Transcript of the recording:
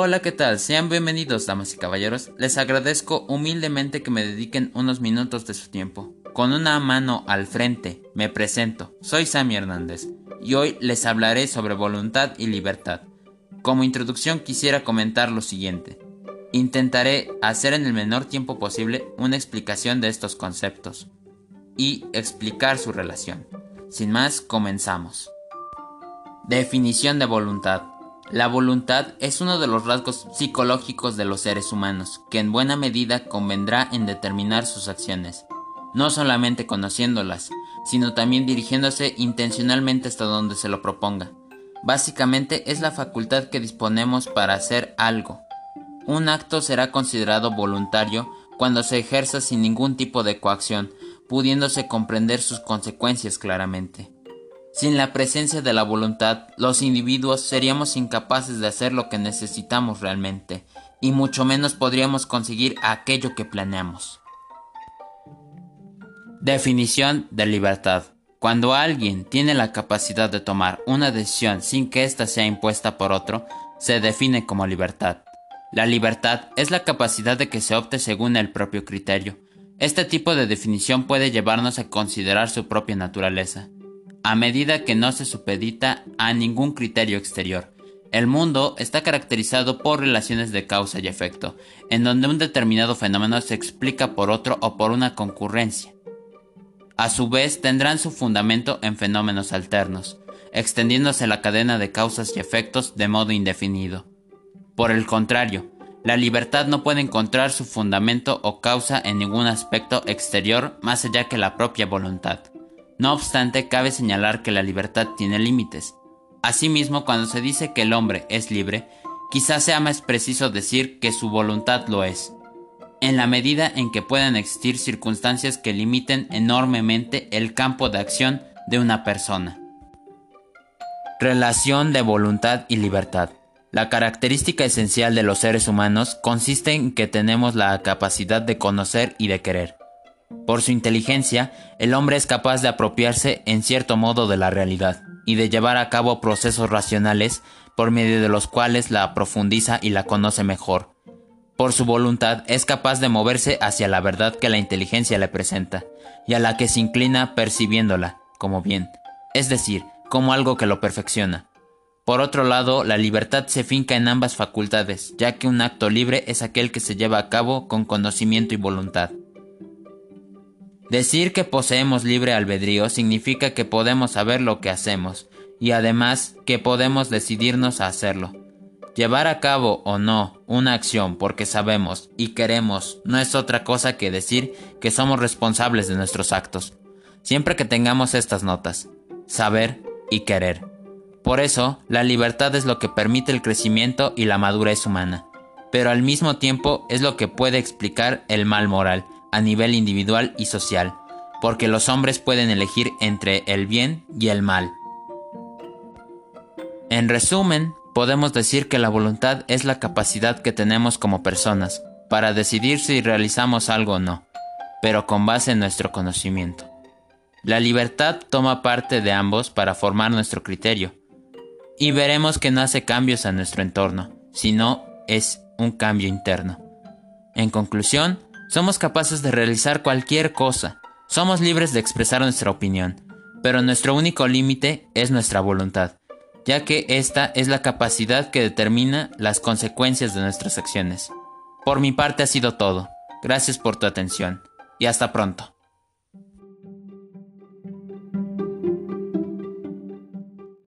Hola, ¿qué tal? Sean bienvenidos, damas y caballeros. Les agradezco humildemente que me dediquen unos minutos de su tiempo. Con una mano al frente, me presento. Soy Sammy Hernández y hoy les hablaré sobre voluntad y libertad. Como introducción quisiera comentar lo siguiente. Intentaré hacer en el menor tiempo posible una explicación de estos conceptos y explicar su relación. Sin más, comenzamos. Definición de voluntad. La voluntad es uno de los rasgos psicológicos de los seres humanos, que en buena medida convendrá en determinar sus acciones, no solamente conociéndolas, sino también dirigiéndose intencionalmente hasta donde se lo proponga. Básicamente es la facultad que disponemos para hacer algo. Un acto será considerado voluntario cuando se ejerza sin ningún tipo de coacción, pudiéndose comprender sus consecuencias claramente. Sin la presencia de la voluntad, los individuos seríamos incapaces de hacer lo que necesitamos realmente, y mucho menos podríamos conseguir aquello que planeamos. Definición de libertad. Cuando alguien tiene la capacidad de tomar una decisión sin que ésta sea impuesta por otro, se define como libertad. La libertad es la capacidad de que se opte según el propio criterio. Este tipo de definición puede llevarnos a considerar su propia naturaleza a medida que no se supedita a ningún criterio exterior. El mundo está caracterizado por relaciones de causa y efecto, en donde un determinado fenómeno se explica por otro o por una concurrencia. A su vez tendrán su fundamento en fenómenos alternos, extendiéndose la cadena de causas y efectos de modo indefinido. Por el contrario, la libertad no puede encontrar su fundamento o causa en ningún aspecto exterior más allá que la propia voluntad. No obstante, cabe señalar que la libertad tiene límites. Asimismo, cuando se dice que el hombre es libre, quizás sea más preciso decir que su voluntad lo es, en la medida en que puedan existir circunstancias que limiten enormemente el campo de acción de una persona. Relación de voluntad y libertad. La característica esencial de los seres humanos consiste en que tenemos la capacidad de conocer y de querer. Por su inteligencia, el hombre es capaz de apropiarse en cierto modo de la realidad y de llevar a cabo procesos racionales por medio de los cuales la profundiza y la conoce mejor. Por su voluntad es capaz de moverse hacia la verdad que la inteligencia le presenta y a la que se inclina percibiéndola como bien, es decir, como algo que lo perfecciona. Por otro lado, la libertad se finca en ambas facultades, ya que un acto libre es aquel que se lleva a cabo con conocimiento y voluntad. Decir que poseemos libre albedrío significa que podemos saber lo que hacemos y además que podemos decidirnos a hacerlo. Llevar a cabo o no una acción porque sabemos y queremos no es otra cosa que decir que somos responsables de nuestros actos, siempre que tengamos estas notas, saber y querer. Por eso, la libertad es lo que permite el crecimiento y la madurez humana, pero al mismo tiempo es lo que puede explicar el mal moral, a nivel individual y social, porque los hombres pueden elegir entre el bien y el mal. En resumen, podemos decir que la voluntad es la capacidad que tenemos como personas para decidir si realizamos algo o no, pero con base en nuestro conocimiento. La libertad toma parte de ambos para formar nuestro criterio, y veremos que no hace cambios a nuestro entorno, sino es un cambio interno. En conclusión, somos capaces de realizar cualquier cosa. Somos libres de expresar nuestra opinión. Pero nuestro único límite es nuestra voluntad, ya que esta es la capacidad que determina las consecuencias de nuestras acciones. Por mi parte ha sido todo. Gracias por tu atención y hasta pronto.